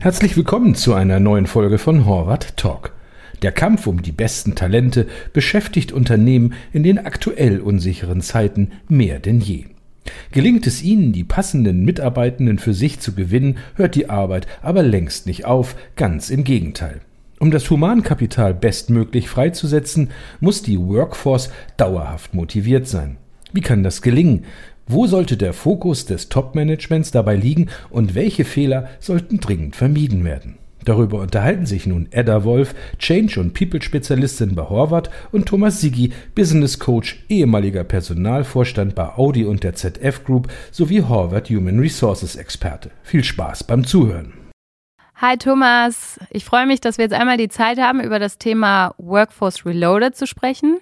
Herzlich willkommen zu einer neuen Folge von Horvath Talk. Der Kampf um die besten Talente beschäftigt Unternehmen in den aktuell unsicheren Zeiten mehr denn je. Gelingt es ihnen, die passenden Mitarbeitenden für sich zu gewinnen, hört die Arbeit aber längst nicht auf, ganz im Gegenteil. Um das Humankapital bestmöglich freizusetzen, muss die Workforce dauerhaft motiviert sein. Wie kann das gelingen? Wo sollte der Fokus des Top-Managements dabei liegen und welche Fehler sollten dringend vermieden werden? Darüber unterhalten sich nun Edda Wolf, Change- und People-Spezialistin bei Horvath und Thomas Siggi, Business Coach, ehemaliger Personalvorstand bei Audi und der ZF Group sowie Horvath Human Resources Experte. Viel Spaß beim Zuhören. Hi Thomas, ich freue mich, dass wir jetzt einmal die Zeit haben, über das Thema Workforce Reloaded zu sprechen.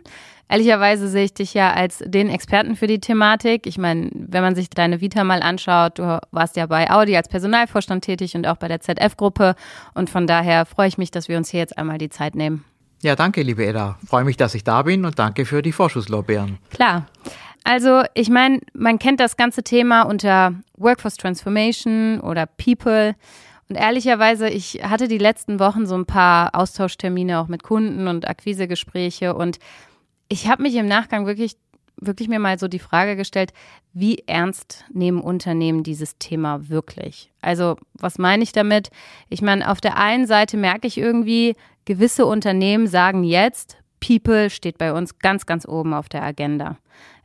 Ehrlicherweise sehe ich dich ja als den Experten für die Thematik. Ich meine, wenn man sich deine Vita mal anschaut, du warst ja bei Audi als Personalvorstand tätig und auch bei der ZF-Gruppe. Und von daher freue ich mich, dass wir uns hier jetzt einmal die Zeit nehmen. Ja, danke, liebe Edda. Freue mich, dass ich da bin und danke für die Vorschusslorbeeren. Klar. Also, ich meine, man kennt das ganze Thema unter Workforce Transformation oder People. Und ehrlicherweise, ich hatte die letzten Wochen so ein paar Austauschtermine auch mit Kunden und Akquisegespräche und ich habe mich im Nachgang wirklich, wirklich mir mal so die Frage gestellt, wie ernst nehmen Unternehmen dieses Thema wirklich? Also, was meine ich damit? Ich meine, auf der einen Seite merke ich irgendwie, gewisse Unternehmen sagen jetzt, People steht bei uns ganz, ganz oben auf der Agenda.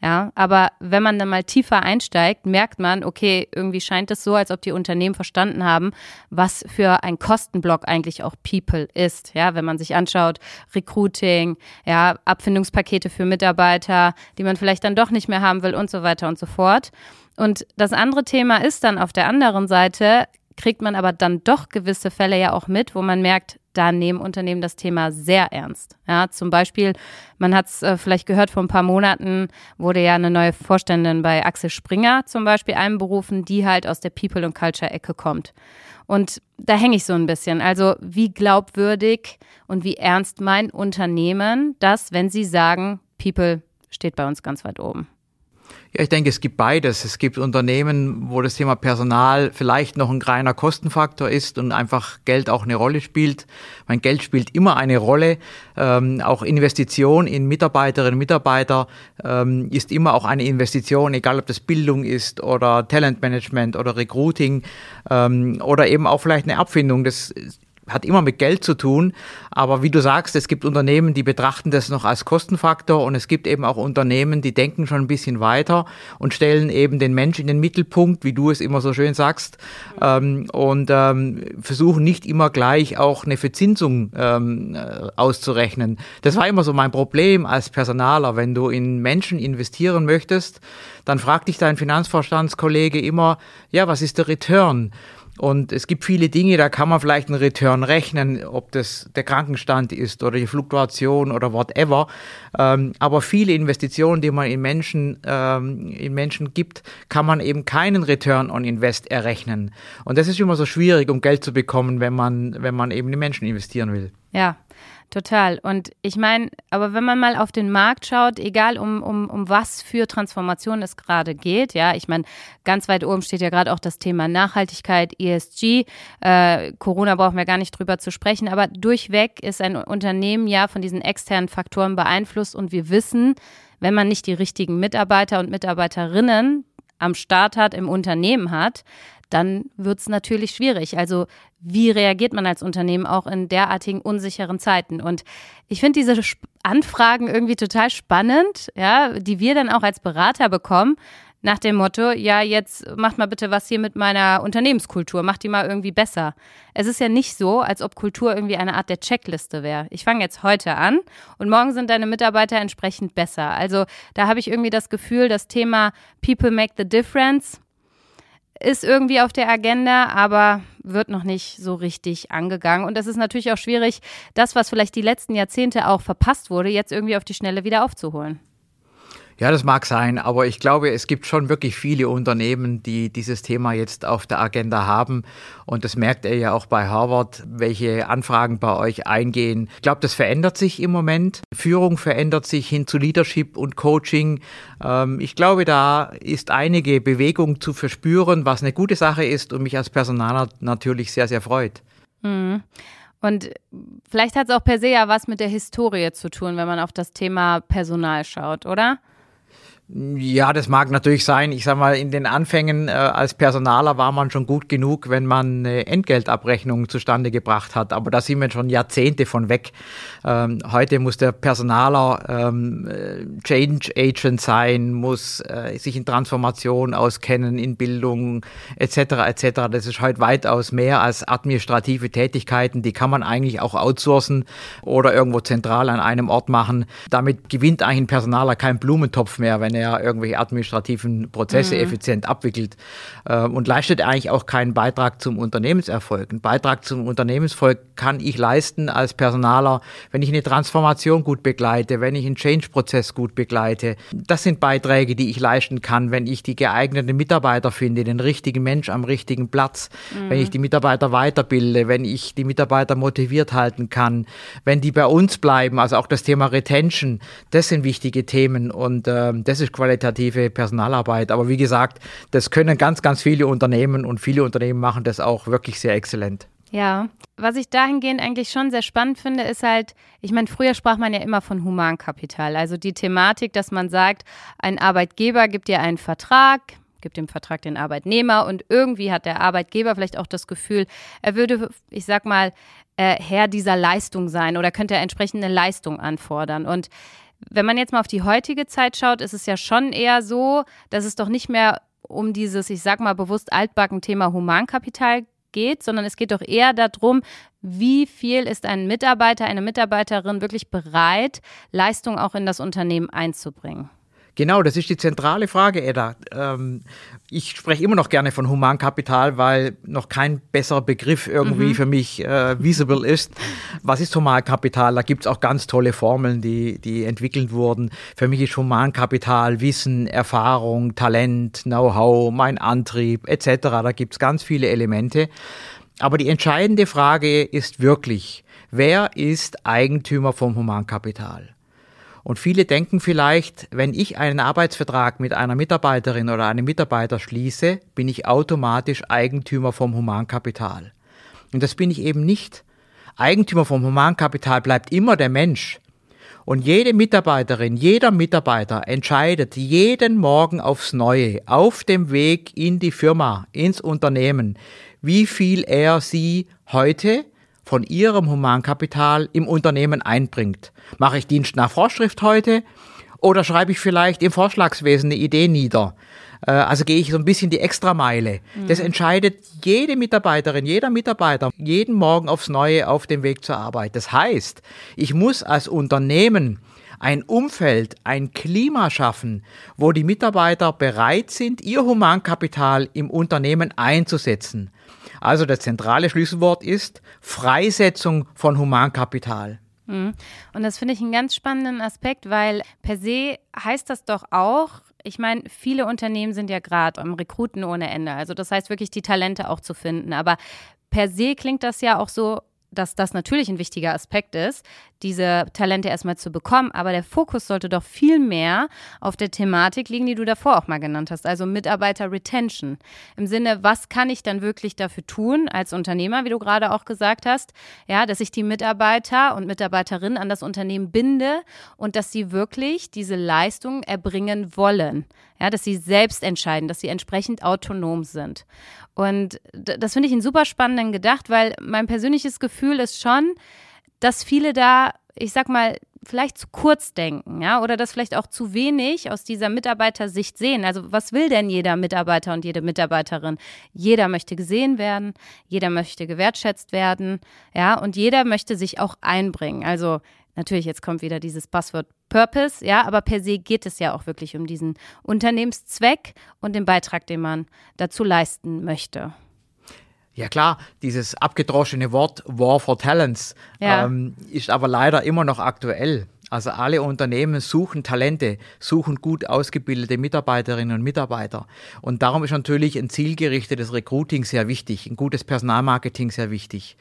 Ja, aber wenn man dann mal tiefer einsteigt, merkt man, okay, irgendwie scheint es so, als ob die Unternehmen verstanden haben, was für ein Kostenblock eigentlich auch People ist. Ja, wenn man sich anschaut, Recruiting, ja, Abfindungspakete für Mitarbeiter, die man vielleicht dann doch nicht mehr haben will und so weiter und so fort. Und das andere Thema ist dann auf der anderen Seite, kriegt man aber dann doch gewisse Fälle ja auch mit, wo man merkt, da nehmen Unternehmen das Thema sehr ernst. Ja, zum Beispiel, man hat es äh, vielleicht gehört, vor ein paar Monaten wurde ja eine neue Vorständin bei Axel Springer zum Beispiel einberufen, die halt aus der People- und Culture-Ecke kommt. Und da hänge ich so ein bisschen. Also, wie glaubwürdig und wie ernst mein Unternehmen das, wenn sie sagen, People steht bei uns ganz weit oben? Ja, ich denke, es gibt beides. Es gibt Unternehmen, wo das Thema Personal vielleicht noch ein kleiner Kostenfaktor ist und einfach Geld auch eine Rolle spielt. Mein Geld spielt immer eine Rolle. Ähm, auch Investition in Mitarbeiterinnen und Mitarbeiter ähm, ist immer auch eine Investition, egal ob das Bildung ist oder Talentmanagement oder Recruiting ähm, oder eben auch vielleicht eine Abfindung. Das hat immer mit Geld zu tun. Aber wie du sagst, es gibt Unternehmen, die betrachten das noch als Kostenfaktor und es gibt eben auch Unternehmen, die denken schon ein bisschen weiter und stellen eben den Mensch in den Mittelpunkt, wie du es immer so schön sagst, ähm, und ähm, versuchen nicht immer gleich auch eine Verzinsung ähm, äh, auszurechnen. Das war immer so mein Problem als Personaler. Wenn du in Menschen investieren möchtest, dann fragt dich dein Finanzvorstandskollege immer, ja, was ist der Return? Und es gibt viele Dinge, da kann man vielleicht einen Return rechnen, ob das der Krankenstand ist oder die Fluktuation oder whatever. Ähm, aber viele Investitionen, die man in Menschen, ähm, in Menschen gibt, kann man eben keinen Return on Invest errechnen. Und das ist immer so schwierig, um Geld zu bekommen, wenn man, wenn man eben in Menschen investieren will. Ja, Total. Und ich meine, aber wenn man mal auf den Markt schaut, egal um, um, um was für Transformation es gerade geht, ja, ich meine, ganz weit oben steht ja gerade auch das Thema Nachhaltigkeit, ESG. Äh, Corona brauchen wir gar nicht drüber zu sprechen, aber durchweg ist ein Unternehmen ja von diesen externen Faktoren beeinflusst und wir wissen, wenn man nicht die richtigen Mitarbeiter und Mitarbeiterinnen am Start hat, im Unternehmen hat, dann wird es natürlich schwierig. Also wie reagiert man als Unternehmen auch in derartigen unsicheren Zeiten? Und ich finde diese Anfragen irgendwie total spannend, ja, die wir dann auch als Berater bekommen. Nach dem Motto, ja, jetzt macht mal bitte was hier mit meiner Unternehmenskultur, macht die mal irgendwie besser. Es ist ja nicht so, als ob Kultur irgendwie eine Art der Checkliste wäre. Ich fange jetzt heute an und morgen sind deine Mitarbeiter entsprechend besser. Also da habe ich irgendwie das Gefühl, das Thema People make the difference ist irgendwie auf der Agenda, aber wird noch nicht so richtig angegangen. Und es ist natürlich auch schwierig, das, was vielleicht die letzten Jahrzehnte auch verpasst wurde, jetzt irgendwie auf die Schnelle wieder aufzuholen. Ja, das mag sein, aber ich glaube, es gibt schon wirklich viele Unternehmen, die dieses Thema jetzt auf der Agenda haben. Und das merkt er ja auch bei Harvard, welche Anfragen bei euch eingehen. Ich glaube, das verändert sich im Moment. Führung verändert sich hin zu Leadership und Coaching. Ähm, ich glaube, da ist einige Bewegung zu verspüren, was eine gute Sache ist und mich als Personaler natürlich sehr, sehr freut. Mhm. Und vielleicht hat es auch per se ja was mit der Historie zu tun, wenn man auf das Thema Personal schaut, oder? Ja, das mag natürlich sein. Ich sag mal, in den Anfängen äh, als Personaler war man schon gut genug, wenn man eine Entgeltabrechnung zustande gebracht hat. Aber da sind wir schon Jahrzehnte von weg. Ähm, heute muss der Personaler ähm, äh, Change Agent sein, muss äh, sich in Transformation auskennen, in Bildung etc. etc. Das ist heute weitaus mehr als administrative Tätigkeiten. Die kann man eigentlich auch outsourcen oder irgendwo zentral an einem Ort machen. Damit gewinnt eigentlich ein Personaler keinen Blumentopf mehr, wenn er irgendwelche administrativen Prozesse mhm. effizient abwickelt äh, und leistet eigentlich auch keinen Beitrag zum Unternehmenserfolg. Ein Beitrag zum Unternehmenserfolg kann ich leisten als Personaler, wenn ich eine Transformation gut begleite, wenn ich einen Change-Prozess gut begleite. Das sind Beiträge, die ich leisten kann, wenn ich die geeigneten Mitarbeiter finde, den richtigen Mensch am richtigen Platz, mhm. wenn ich die Mitarbeiter weiterbilde, wenn ich die Mitarbeiter motiviert halten kann, wenn die bei uns bleiben, also auch das Thema Retention, das sind wichtige Themen und äh, das ist ist qualitative Personalarbeit. Aber wie gesagt, das können ganz, ganz viele Unternehmen und viele Unternehmen machen das auch wirklich sehr exzellent. Ja, was ich dahingehend eigentlich schon sehr spannend finde, ist halt, ich meine, früher sprach man ja immer von Humankapital. Also die Thematik, dass man sagt, ein Arbeitgeber gibt dir einen Vertrag, gibt dem Vertrag den Arbeitnehmer und irgendwie hat der Arbeitgeber vielleicht auch das Gefühl, er würde, ich sag mal, äh, Herr dieser Leistung sein oder könnte er entsprechende Leistung anfordern. Und wenn man jetzt mal auf die heutige Zeit schaut, ist es ja schon eher so, dass es doch nicht mehr um dieses, ich sag mal bewusst altbacken Thema Humankapital geht, sondern es geht doch eher darum, wie viel ist ein Mitarbeiter, eine Mitarbeiterin wirklich bereit, Leistung auch in das Unternehmen einzubringen. Genau, das ist die zentrale Frage, Edda. Ähm, ich spreche immer noch gerne von Humankapital, weil noch kein besserer Begriff irgendwie mhm. für mich äh, visible ist. Was ist Humankapital? Da gibt es auch ganz tolle Formeln, die, die entwickelt wurden. Für mich ist Humankapital Wissen, Erfahrung, Talent, Know-how, mein Antrieb etc. Da gibt es ganz viele Elemente. Aber die entscheidende Frage ist wirklich, wer ist Eigentümer vom Humankapital? Und viele denken vielleicht, wenn ich einen Arbeitsvertrag mit einer Mitarbeiterin oder einem Mitarbeiter schließe, bin ich automatisch Eigentümer vom Humankapital. Und das bin ich eben nicht. Eigentümer vom Humankapital bleibt immer der Mensch. Und jede Mitarbeiterin, jeder Mitarbeiter entscheidet jeden Morgen aufs Neue, auf dem Weg in die Firma, ins Unternehmen, wie viel er sie heute von ihrem Humankapital im Unternehmen einbringt. Mache ich Dienst nach Vorschrift heute oder schreibe ich vielleicht im Vorschlagswesen eine Idee nieder? Äh, also gehe ich so ein bisschen die Extrameile. Mhm. Das entscheidet jede Mitarbeiterin, jeder Mitarbeiter jeden Morgen aufs Neue auf dem Weg zur Arbeit. Das heißt, ich muss als Unternehmen ein Umfeld, ein Klima schaffen, wo die Mitarbeiter bereit sind, ihr Humankapital im Unternehmen einzusetzen. Also das zentrale Schlüsselwort ist Freisetzung von Humankapital. Mhm. Und das finde ich einen ganz spannenden Aspekt, weil per se heißt das doch auch, ich meine, viele Unternehmen sind ja gerade am Rekruten ohne Ende. Also das heißt wirklich, die Talente auch zu finden. Aber per se klingt das ja auch so, dass das natürlich ein wichtiger Aspekt ist, diese Talente erstmal zu bekommen. Aber der Fokus sollte doch viel mehr auf der Thematik liegen, die du davor auch mal genannt hast, also Mitarbeiter-Retention. Im Sinne, was kann ich dann wirklich dafür tun als Unternehmer, wie du gerade auch gesagt hast, ja, dass ich die Mitarbeiter und Mitarbeiterinnen an das Unternehmen binde und dass sie wirklich diese Leistung erbringen wollen. Ja, dass sie selbst entscheiden, dass sie entsprechend autonom sind. Und das finde ich einen super spannenden Gedacht, weil mein persönliches Gefühl ist schon, dass viele da, ich sag mal, vielleicht zu kurz denken, ja, oder das vielleicht auch zu wenig aus dieser Mitarbeitersicht sehen. Also was will denn jeder Mitarbeiter und jede Mitarbeiterin? Jeder möchte gesehen werden, jeder möchte gewertschätzt werden, ja, und jeder möchte sich auch einbringen. Also Natürlich, jetzt kommt wieder dieses Passwort Purpose, ja, aber per se geht es ja auch wirklich um diesen Unternehmenszweck und den Beitrag, den man dazu leisten möchte. Ja klar, dieses abgedroschene Wort War for Talents ja. ähm, ist aber leider immer noch aktuell. Also alle Unternehmen suchen Talente, suchen gut ausgebildete Mitarbeiterinnen und Mitarbeiter. Und darum ist natürlich ein zielgerichtetes Recruiting sehr wichtig, ein gutes Personalmarketing sehr wichtig.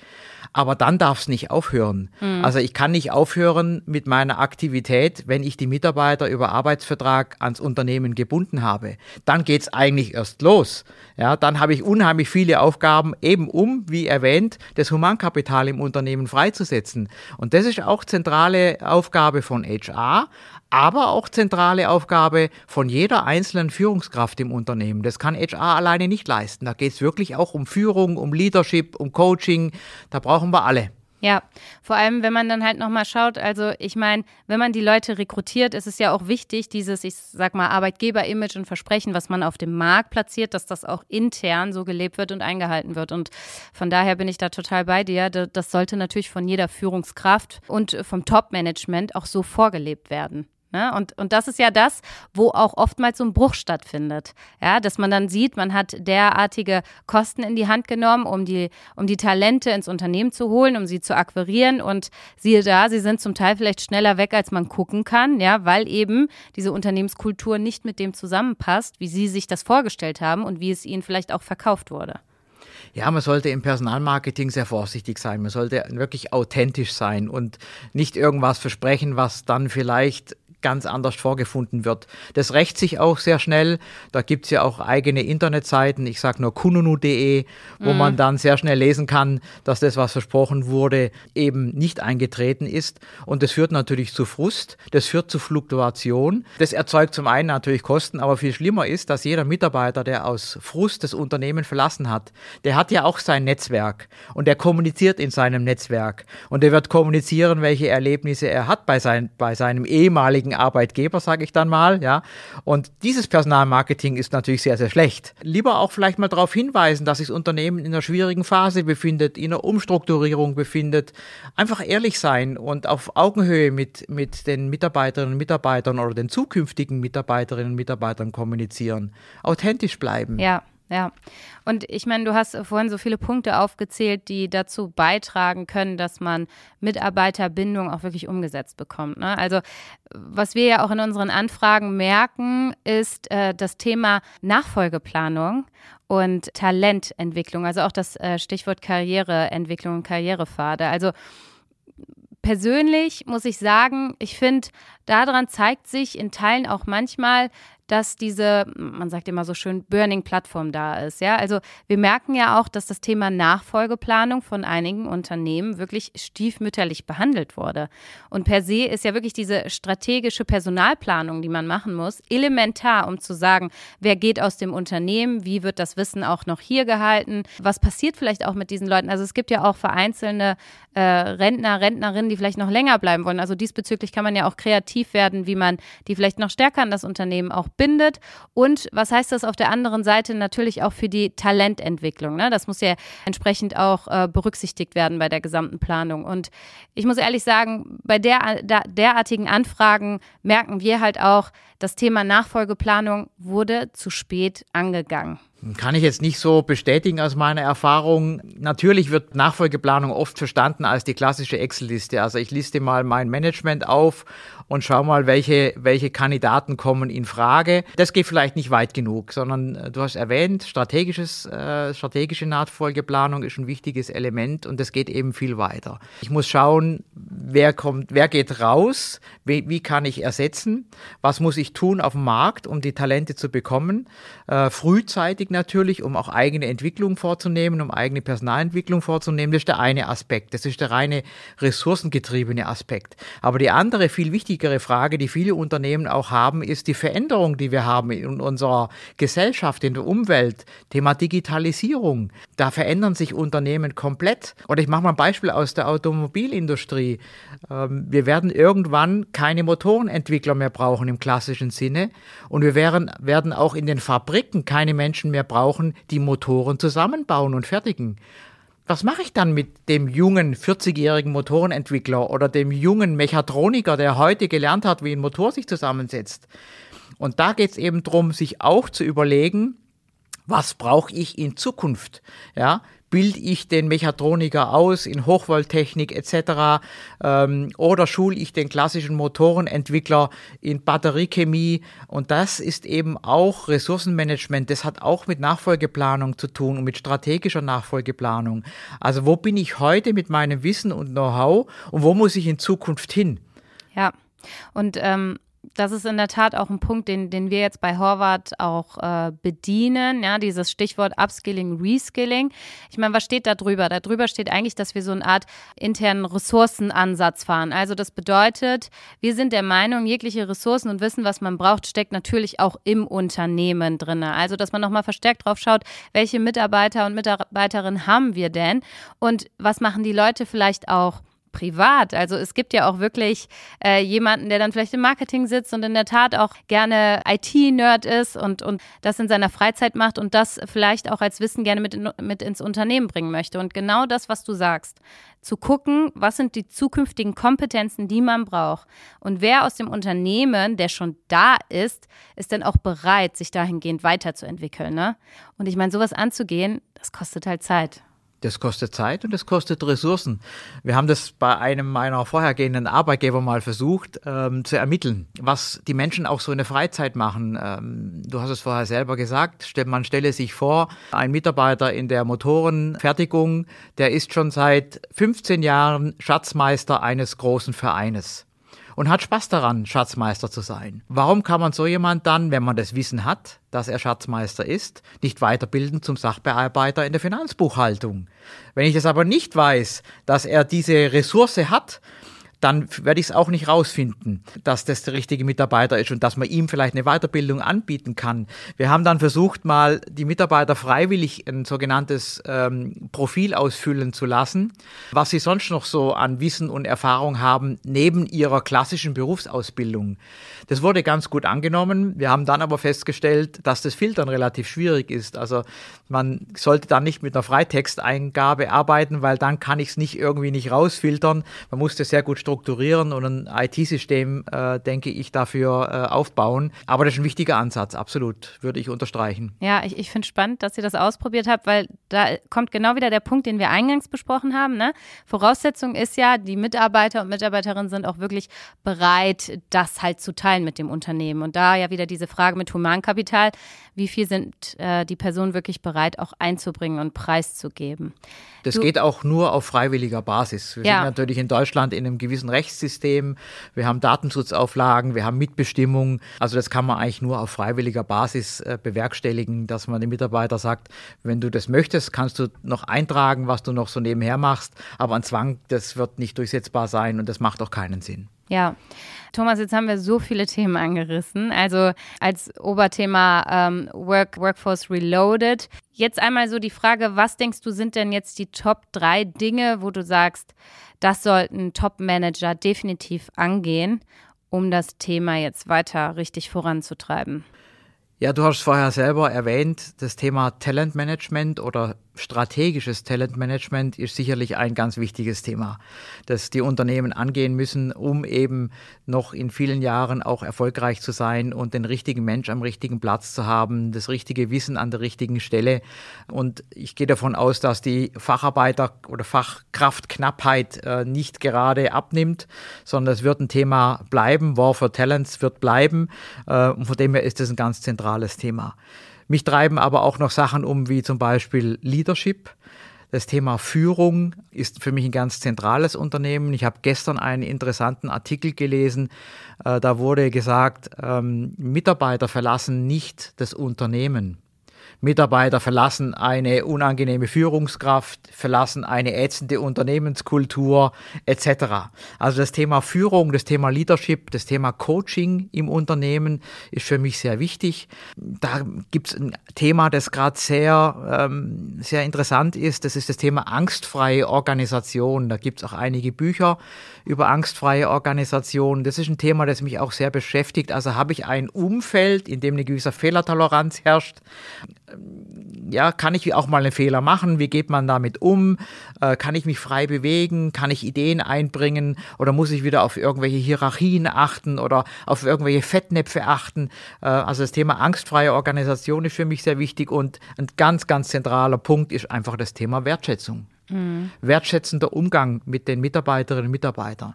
Aber dann darf es nicht aufhören. Mhm. Also ich kann nicht aufhören mit meiner Aktivität, wenn ich die Mitarbeiter über Arbeitsvertrag ans Unternehmen gebunden habe. Dann geht es eigentlich erst los. Ja, dann habe ich unheimlich viele Aufgaben, eben um, wie erwähnt, das Humankapital im Unternehmen freizusetzen. Und das ist auch zentrale Aufgabe von HR, aber auch zentrale Aufgabe von jeder einzelnen Führungskraft im Unternehmen. Das kann HR alleine nicht leisten. Da geht es wirklich auch um Führung, um Leadership, um Coaching. Da brauchen wir alle. Ja, vor allem, wenn man dann halt nochmal schaut, also ich meine, wenn man die Leute rekrutiert, ist es ja auch wichtig, dieses, ich sag mal, Arbeitgeber-Image und Versprechen, was man auf dem Markt platziert, dass das auch intern so gelebt wird und eingehalten wird. Und von daher bin ich da total bei dir. Das sollte natürlich von jeder Führungskraft und vom Top-Management auch so vorgelebt werden. Ne? Und, und das ist ja das, wo auch oftmals so ein Bruch stattfindet. Ja, dass man dann sieht, man hat derartige Kosten in die Hand genommen, um die, um die Talente ins Unternehmen zu holen, um sie zu akquirieren. Und siehe da, sie sind zum Teil vielleicht schneller weg, als man gucken kann, ja, weil eben diese Unternehmenskultur nicht mit dem zusammenpasst, wie sie sich das vorgestellt haben und wie es ihnen vielleicht auch verkauft wurde. Ja, man sollte im Personalmarketing sehr vorsichtig sein. Man sollte wirklich authentisch sein und nicht irgendwas versprechen, was dann vielleicht ganz anders vorgefunden wird. Das rächt sich auch sehr schnell. Da gibt es ja auch eigene Internetseiten, ich sage nur kununu.de, wo mhm. man dann sehr schnell lesen kann, dass das, was versprochen wurde, eben nicht eingetreten ist. Und das führt natürlich zu Frust, das führt zu Fluktuation. Das erzeugt zum einen natürlich Kosten, aber viel schlimmer ist, dass jeder Mitarbeiter, der aus Frust das Unternehmen verlassen hat, der hat ja auch sein Netzwerk und der kommuniziert in seinem Netzwerk und der wird kommunizieren, welche Erlebnisse er hat bei, sein, bei seinem ehemaligen Arbeitgeber, sage ich dann mal, ja. Und dieses Personalmarketing ist natürlich sehr, sehr schlecht. Lieber auch vielleicht mal darauf hinweisen, dass sich das Unternehmen in einer schwierigen Phase befindet, in einer Umstrukturierung befindet. Einfach ehrlich sein und auf Augenhöhe mit, mit den Mitarbeiterinnen und Mitarbeitern oder den zukünftigen Mitarbeiterinnen und Mitarbeitern kommunizieren. Authentisch bleiben. Ja. Ja, und ich meine, du hast vorhin so viele Punkte aufgezählt, die dazu beitragen können, dass man Mitarbeiterbindung auch wirklich umgesetzt bekommt. Ne? Also was wir ja auch in unseren Anfragen merken, ist äh, das Thema Nachfolgeplanung und Talententwicklung, also auch das äh, Stichwort Karriereentwicklung und Karrierepfade. Also persönlich muss ich sagen, ich finde, daran zeigt sich in Teilen auch manchmal, dass diese, man sagt immer so schön, Burning-Plattform da ist. Ja, also wir merken ja auch, dass das Thema Nachfolgeplanung von einigen Unternehmen wirklich stiefmütterlich behandelt wurde. Und per se ist ja wirklich diese strategische Personalplanung, die man machen muss, elementar, um zu sagen, wer geht aus dem Unternehmen, wie wird das Wissen auch noch hier gehalten, was passiert vielleicht auch mit diesen Leuten. Also es gibt ja auch vereinzelte äh, Rentner, Rentnerinnen, die vielleicht noch länger bleiben wollen. Also diesbezüglich kann man ja auch kreativ werden, wie man die vielleicht noch stärker an das Unternehmen auch bindet. Und was heißt das auf der anderen Seite natürlich auch für die Talententwicklung? Ne? Das muss ja entsprechend auch äh, berücksichtigt werden bei der gesamten Planung. Und ich muss ehrlich sagen, bei der, der, derartigen Anfragen merken wir halt auch, das Thema Nachfolgeplanung wurde zu spät angegangen. Kann ich jetzt nicht so bestätigen aus meiner Erfahrung. Natürlich wird Nachfolgeplanung oft verstanden als die klassische Excel-Liste. Also ich liste mal mein Management auf und schau mal, welche, welche Kandidaten kommen in Frage. Das geht vielleicht nicht weit genug, sondern äh, du hast erwähnt, strategisches, äh, strategische Nachfolgeplanung ist ein wichtiges Element und das geht eben viel weiter. Ich muss schauen, wer kommt, wer geht raus, wie, wie kann ich ersetzen, was muss ich tun auf dem Markt, um die Talente zu bekommen. Äh, frühzeitig natürlich, um auch eigene Entwicklung vorzunehmen, um eigene Personalentwicklung vorzunehmen. Das ist der eine Aspekt. Das ist der reine ressourcengetriebene Aspekt. Aber die andere, viel wichtigere wichtigere Frage, die viele Unternehmen auch haben, ist die Veränderung, die wir haben in unserer Gesellschaft, in der Umwelt. Thema Digitalisierung. Da verändern sich Unternehmen komplett. Oder ich mache mal ein Beispiel aus der Automobilindustrie. Ähm, wir werden irgendwann keine Motorenentwickler mehr brauchen im klassischen Sinne. Und wir werden, werden auch in den Fabriken keine Menschen mehr brauchen, die Motoren zusammenbauen und fertigen was mache ich dann mit dem jungen 40-jährigen Motorenentwickler oder dem jungen Mechatroniker, der heute gelernt hat, wie ein Motor sich zusammensetzt? Und da geht es eben darum, sich auch zu überlegen, was brauche ich in Zukunft? Ja, bilde ich den Mechatroniker aus in Hochvolttechnik etc. Ähm, oder schule ich den klassischen Motorenentwickler in Batteriechemie. Und das ist eben auch Ressourcenmanagement. Das hat auch mit Nachfolgeplanung zu tun und mit strategischer Nachfolgeplanung. Also wo bin ich heute mit meinem Wissen und Know-how und wo muss ich in Zukunft hin? Ja. Und ähm, das ist in der Tat auch ein Punkt, den, den wir jetzt bei Horvath auch äh, bedienen, ja, dieses Stichwort Upskilling, Reskilling. Ich meine, was steht da drüber? Da drüber steht eigentlich, dass wir so eine Art internen Ressourcenansatz fahren. Also das bedeutet, wir sind der Meinung, jegliche Ressourcen und Wissen, was man braucht, steckt natürlich auch im Unternehmen drin. Also, dass man nochmal verstärkt drauf schaut, welche Mitarbeiter und Mitarbeiterinnen haben wir denn und was machen die Leute vielleicht auch privat. Also es gibt ja auch wirklich äh, jemanden, der dann vielleicht im Marketing sitzt und in der Tat auch gerne IT-Nerd ist und, und das in seiner Freizeit macht und das vielleicht auch als Wissen gerne mit, in, mit ins Unternehmen bringen möchte. Und genau das, was du sagst, zu gucken, was sind die zukünftigen Kompetenzen, die man braucht. Und wer aus dem Unternehmen, der schon da ist, ist dann auch bereit, sich dahingehend weiterzuentwickeln. Ne? Und ich meine, sowas anzugehen, das kostet halt Zeit. Das kostet Zeit und das kostet Ressourcen. Wir haben das bei einem meiner vorhergehenden Arbeitgeber mal versucht ähm, zu ermitteln, was die Menschen auch so in der Freizeit machen. Ähm, du hast es vorher selber gesagt, man stelle sich vor, ein Mitarbeiter in der Motorenfertigung, der ist schon seit 15 Jahren Schatzmeister eines großen Vereines und hat Spaß daran, Schatzmeister zu sein. Warum kann man so jemand dann, wenn man das Wissen hat, dass er Schatzmeister ist, nicht weiterbilden zum Sachbearbeiter in der Finanzbuchhaltung? Wenn ich das aber nicht weiß, dass er diese Ressource hat, dann werde ich es auch nicht rausfinden, dass das der richtige Mitarbeiter ist und dass man ihm vielleicht eine Weiterbildung anbieten kann. Wir haben dann versucht, mal die Mitarbeiter freiwillig ein sogenanntes ähm, Profil ausfüllen zu lassen, was sie sonst noch so an Wissen und Erfahrung haben neben ihrer klassischen Berufsausbildung. Das wurde ganz gut angenommen. Wir haben dann aber festgestellt, dass das Filtern relativ schwierig ist. Also man sollte dann nicht mit einer Freitexteingabe arbeiten, weil dann kann ich es nicht irgendwie nicht rausfiltern. Man muss das sehr gut strukturieren strukturieren und ein IT-System, äh, denke ich, dafür äh, aufbauen. Aber das ist ein wichtiger Ansatz, absolut, würde ich unterstreichen. Ja, ich, ich finde spannend, dass ihr das ausprobiert habt, weil da kommt genau wieder der Punkt, den wir eingangs besprochen haben. Ne? Voraussetzung ist ja, die Mitarbeiter und Mitarbeiterinnen sind auch wirklich bereit, das halt zu teilen mit dem Unternehmen. Und da ja wieder diese Frage mit Humankapital, wie viel sind äh, die Personen wirklich bereit, auch einzubringen und preiszugeben. Das du, geht auch nur auf freiwilliger Basis. Wir ja. sind natürlich in Deutschland in einem gewissen Rechtssystem, wir haben Datenschutzauflagen, wir haben Mitbestimmung. Also das kann man eigentlich nur auf freiwilliger Basis äh, bewerkstelligen, dass man dem Mitarbeiter sagt, wenn du das möchtest, kannst du noch eintragen, was du noch so nebenher machst, aber ein Zwang, das wird nicht durchsetzbar sein und das macht auch keinen Sinn. Ja. Thomas, jetzt haben wir so viele Themen angerissen. Also als Oberthema ähm, Work, Workforce Reloaded. Jetzt einmal so die Frage, was denkst du, sind denn jetzt die Top drei Dinge, wo du sagst, das sollten Top-Manager definitiv angehen, um das Thema jetzt weiter richtig voranzutreiben? Ja, du hast vorher selber erwähnt, das Thema Talentmanagement oder strategisches Talentmanagement ist sicherlich ein ganz wichtiges Thema, das die Unternehmen angehen müssen, um eben noch in vielen Jahren auch erfolgreich zu sein und den richtigen Mensch am richtigen Platz zu haben, das richtige Wissen an der richtigen Stelle. Und ich gehe davon aus, dass die Facharbeiter- oder Fachkraftknappheit äh, nicht gerade abnimmt, sondern es wird ein Thema bleiben. War for Talents wird bleiben. Äh, und von dem her ist es ein ganz zentrales Thema. Mich treiben aber auch noch Sachen um, wie zum Beispiel Leadership. Das Thema Führung ist für mich ein ganz zentrales Unternehmen. Ich habe gestern einen interessanten Artikel gelesen. Äh, da wurde gesagt, ähm, Mitarbeiter verlassen nicht das Unternehmen. Mitarbeiter verlassen eine unangenehme Führungskraft, verlassen eine ätzende Unternehmenskultur etc. Also das Thema Führung, das Thema Leadership, das Thema Coaching im Unternehmen ist für mich sehr wichtig. Da gibt es ein Thema, das gerade sehr, ähm, sehr interessant ist. Das ist das Thema angstfreie Organisation. Da gibt es auch einige Bücher über angstfreie Organisation. Das ist ein Thema, das mich auch sehr beschäftigt. Also habe ich ein Umfeld, in dem eine gewisse Fehlertoleranz herrscht, ja, kann ich auch mal einen Fehler machen? Wie geht man damit um? Äh, kann ich mich frei bewegen? Kann ich Ideen einbringen? Oder muss ich wieder auf irgendwelche Hierarchien achten oder auf irgendwelche Fettnäpfe achten? Äh, also das Thema angstfreie Organisation ist für mich sehr wichtig und ein ganz, ganz zentraler Punkt ist einfach das Thema Wertschätzung. Mhm. Wertschätzender Umgang mit den Mitarbeiterinnen und Mitarbeitern.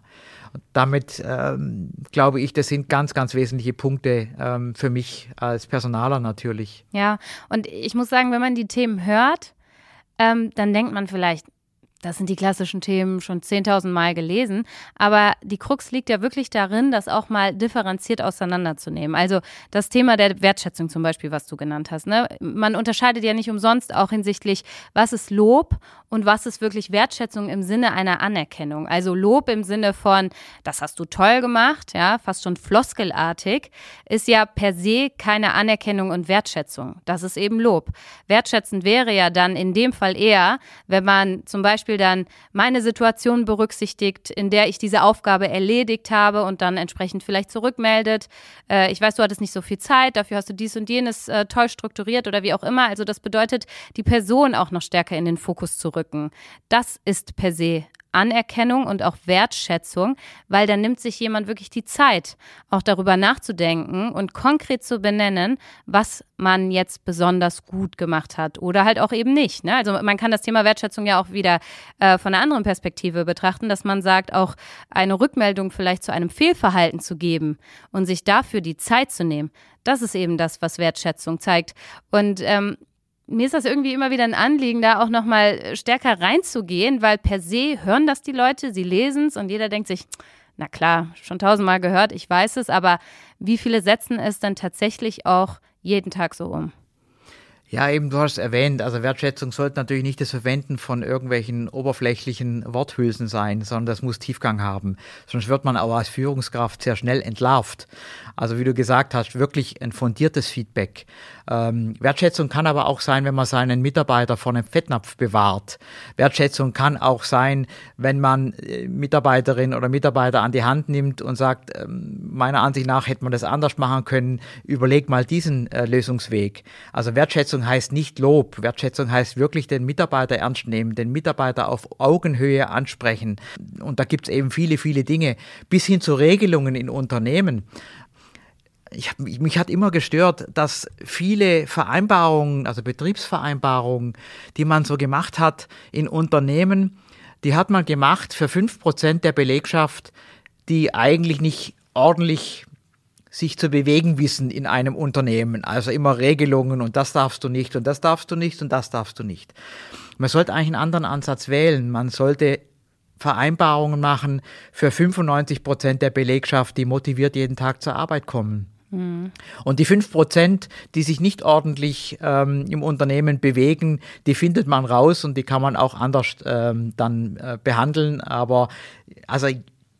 Damit ähm, glaube ich, das sind ganz, ganz wesentliche Punkte ähm, für mich als Personaler natürlich. Ja, und ich muss sagen, wenn man die Themen hört, ähm, dann denkt man vielleicht, das sind die klassischen Themen schon 10.000 Mal gelesen. Aber die Krux liegt ja wirklich darin, das auch mal differenziert auseinanderzunehmen. Also das Thema der Wertschätzung zum Beispiel, was du genannt hast. Ne? Man unterscheidet ja nicht umsonst auch hinsichtlich, was ist Lob und was ist wirklich Wertschätzung im Sinne einer Anerkennung. Also Lob im Sinne von, das hast du toll gemacht, ja, fast schon floskelartig, ist ja per se keine Anerkennung und Wertschätzung. Das ist eben Lob. Wertschätzend wäre ja dann in dem Fall eher, wenn man zum Beispiel Beispiel dann meine Situation berücksichtigt, in der ich diese Aufgabe erledigt habe und dann entsprechend vielleicht zurückmeldet. Äh, ich weiß, du hattest nicht so viel Zeit, dafür hast du dies und jenes äh, toll strukturiert oder wie auch immer. Also das bedeutet, die Person auch noch stärker in den Fokus zu rücken. Das ist per se Anerkennung und auch Wertschätzung, weil dann nimmt sich jemand wirklich die Zeit, auch darüber nachzudenken und konkret zu benennen, was man jetzt besonders gut gemacht hat oder halt auch eben nicht. Ne? Also man kann das Thema Wertschätzung ja auch wieder äh, von einer anderen Perspektive betrachten, dass man sagt, auch eine Rückmeldung vielleicht zu einem Fehlverhalten zu geben und sich dafür die Zeit zu nehmen. Das ist eben das, was Wertschätzung zeigt. Und ähm, mir ist das irgendwie immer wieder ein Anliegen, da auch nochmal stärker reinzugehen, weil per se hören das die Leute, sie lesen es und jeder denkt sich, na klar, schon tausendmal gehört, ich weiß es, aber wie viele setzen es dann tatsächlich auch jeden Tag so um? Ja, eben, du hast erwähnt, also Wertschätzung sollte natürlich nicht das Verwenden von irgendwelchen oberflächlichen Worthülsen sein, sondern das muss Tiefgang haben. Sonst wird man auch als Führungskraft sehr schnell entlarvt. Also wie du gesagt hast, wirklich ein fundiertes Feedback. Ähm, Wertschätzung kann aber auch sein, wenn man seinen Mitarbeiter vor einem Fettnapf bewahrt. Wertschätzung kann auch sein, wenn man äh, Mitarbeiterin oder Mitarbeiter an die Hand nimmt und sagt, ähm, meiner Ansicht nach hätte man das anders machen können, überleg mal diesen äh, Lösungsweg. Also Wertschätzung Wertschätzung heißt nicht Lob. Wertschätzung heißt wirklich den Mitarbeiter ernst nehmen, den Mitarbeiter auf Augenhöhe ansprechen. Und da gibt es eben viele, viele Dinge, bis hin zu Regelungen in Unternehmen. Ich, mich hat immer gestört, dass viele Vereinbarungen, also Betriebsvereinbarungen, die man so gemacht hat in Unternehmen, die hat man gemacht für 5% der Belegschaft, die eigentlich nicht ordentlich sich zu bewegen wissen in einem Unternehmen. Also immer Regelungen und das darfst du nicht und das darfst du nicht und das darfst du nicht. Man sollte eigentlich einen anderen Ansatz wählen. Man sollte Vereinbarungen machen für 95 Prozent der Belegschaft, die motiviert jeden Tag zur Arbeit kommen. Mhm. Und die 5 Prozent, die sich nicht ordentlich ähm, im Unternehmen bewegen, die findet man raus und die kann man auch anders ähm, dann äh, behandeln. Aber also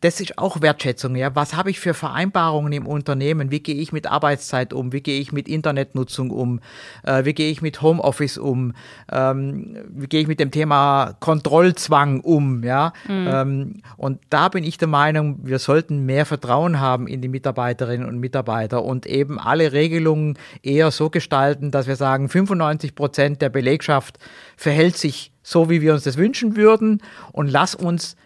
das ist auch Wertschätzung. Ja, was habe ich für Vereinbarungen im Unternehmen? Wie gehe ich mit Arbeitszeit um? Wie gehe ich mit Internetnutzung um? Äh, wie gehe ich mit Homeoffice um? Ähm, wie gehe ich mit dem Thema Kontrollzwang um? Ja, mhm. ähm, und da bin ich der Meinung, wir sollten mehr Vertrauen haben in die Mitarbeiterinnen und Mitarbeiter und eben alle Regelungen eher so gestalten, dass wir sagen, 95 Prozent der Belegschaft verhält sich so, wie wir uns das wünschen würden und lass uns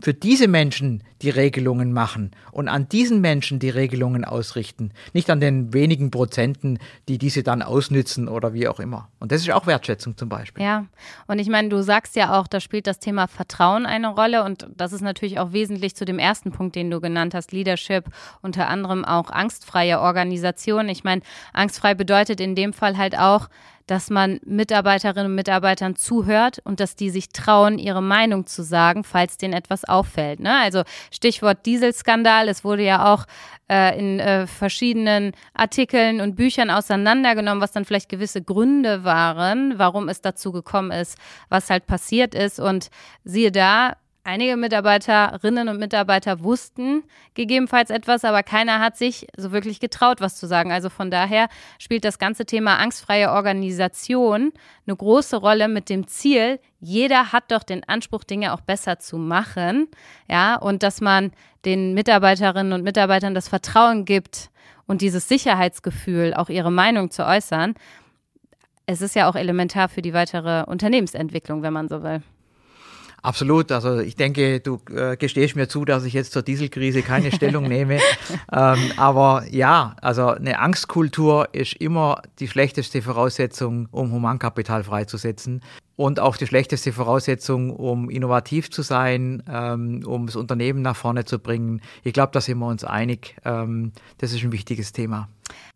für diese Menschen die Regelungen machen und an diesen Menschen die Regelungen ausrichten, nicht an den wenigen Prozenten, die diese dann ausnützen oder wie auch immer. Und das ist auch Wertschätzung zum Beispiel. Ja, und ich meine, du sagst ja auch, da spielt das Thema Vertrauen eine Rolle und das ist natürlich auch wesentlich zu dem ersten Punkt, den du genannt hast, Leadership, unter anderem auch angstfreie Organisation. Ich meine, angstfrei bedeutet in dem Fall halt auch, dass man Mitarbeiterinnen und Mitarbeitern zuhört und dass die sich trauen, ihre Meinung zu sagen, falls denen etwas auffällt. Ne? Also Stichwort Dieselskandal, es wurde ja auch äh, in äh, verschiedenen Artikeln und Büchern auseinandergenommen, was dann vielleicht gewisse Gründe waren, warum es dazu gekommen ist, was halt passiert ist. Und siehe da, Einige Mitarbeiterinnen und Mitarbeiter wussten gegebenenfalls etwas, aber keiner hat sich so wirklich getraut, was zu sagen. Also von daher spielt das ganze Thema angstfreie Organisation eine große Rolle mit dem Ziel, jeder hat doch den Anspruch, Dinge auch besser zu machen. Ja, und dass man den Mitarbeiterinnen und Mitarbeitern das Vertrauen gibt und dieses Sicherheitsgefühl, auch ihre Meinung zu äußern es ist ja auch elementar für die weitere Unternehmensentwicklung, wenn man so will. Absolut. Also ich denke, du äh, gestehst mir zu, dass ich jetzt zur Dieselkrise keine Stellung nehme. Ähm, aber ja, also eine Angstkultur ist immer die schlechteste Voraussetzung, um Humankapital freizusetzen und auch die schlechteste Voraussetzung, um innovativ zu sein, ähm, um das Unternehmen nach vorne zu bringen. Ich glaube, da sind wir uns einig. Ähm, das ist ein wichtiges Thema.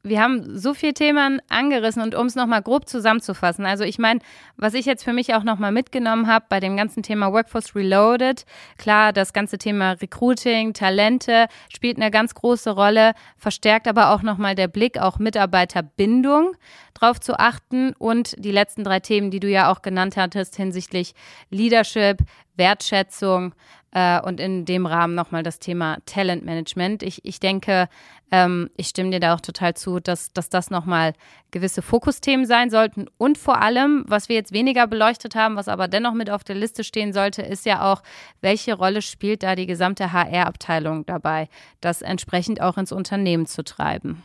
Wir haben so viele Themen angerissen und um es nochmal grob zusammenzufassen. Also ich meine, was ich jetzt für mich auch nochmal mitgenommen habe bei dem ganzen Thema Workforce Reloaded, klar, das ganze Thema Recruiting, Talente spielt eine ganz große Rolle, verstärkt aber auch nochmal der Blick, auch Mitarbeiterbindung drauf zu achten und die letzten drei Themen, die du ja auch genannt hattest hinsichtlich Leadership, Wertschätzung äh, und in dem Rahmen nochmal das Thema Talentmanagement. Ich, ich denke, ähm, ich stimme dir da auch total zu, dass, dass das nochmal gewisse Fokusthemen sein sollten. Und vor allem, was wir jetzt weniger beleuchtet haben, was aber dennoch mit auf der Liste stehen sollte, ist ja auch, welche Rolle spielt da die gesamte HR-Abteilung dabei, das entsprechend auch ins Unternehmen zu treiben.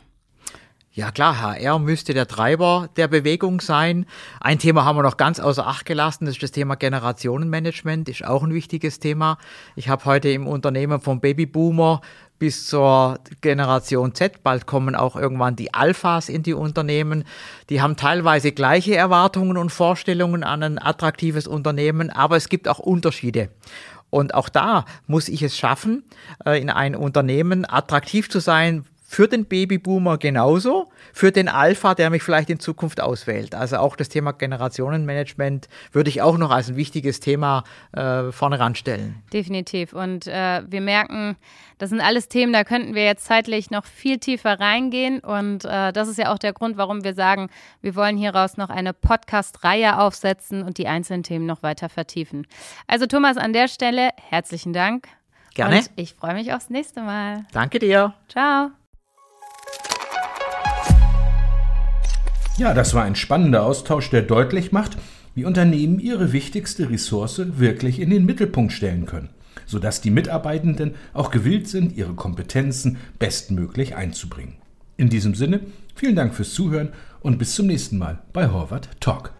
Ja klar, HR müsste der Treiber der Bewegung sein. Ein Thema haben wir noch ganz außer Acht gelassen, das ist das Thema Generationenmanagement, ist auch ein wichtiges Thema. Ich habe heute im Unternehmen vom Babyboomer bis zur Generation Z, bald kommen auch irgendwann die Alphas in die Unternehmen. Die haben teilweise gleiche Erwartungen und Vorstellungen an ein attraktives Unternehmen, aber es gibt auch Unterschiede. Und auch da muss ich es schaffen, äh, in einem Unternehmen attraktiv zu sein, für den Babyboomer genauso, für den Alpha, der mich vielleicht in Zukunft auswählt. Also auch das Thema Generationenmanagement würde ich auch noch als ein wichtiges Thema äh, vorne ranstellen. Definitiv. Und äh, wir merken, das sind alles Themen, da könnten wir jetzt zeitlich noch viel tiefer reingehen. Und äh, das ist ja auch der Grund, warum wir sagen, wir wollen hieraus noch eine Podcast-Reihe aufsetzen und die einzelnen Themen noch weiter vertiefen. Also Thomas, an der Stelle herzlichen Dank. Gerne. Und ich freue mich aufs nächste Mal. Danke dir. Ciao. Ja, das war ein spannender Austausch, der deutlich macht, wie Unternehmen ihre wichtigste Ressource wirklich in den Mittelpunkt stellen können, sodass die Mitarbeitenden auch gewillt sind, ihre Kompetenzen bestmöglich einzubringen. In diesem Sinne, vielen Dank fürs Zuhören und bis zum nächsten Mal bei Horvath Talk.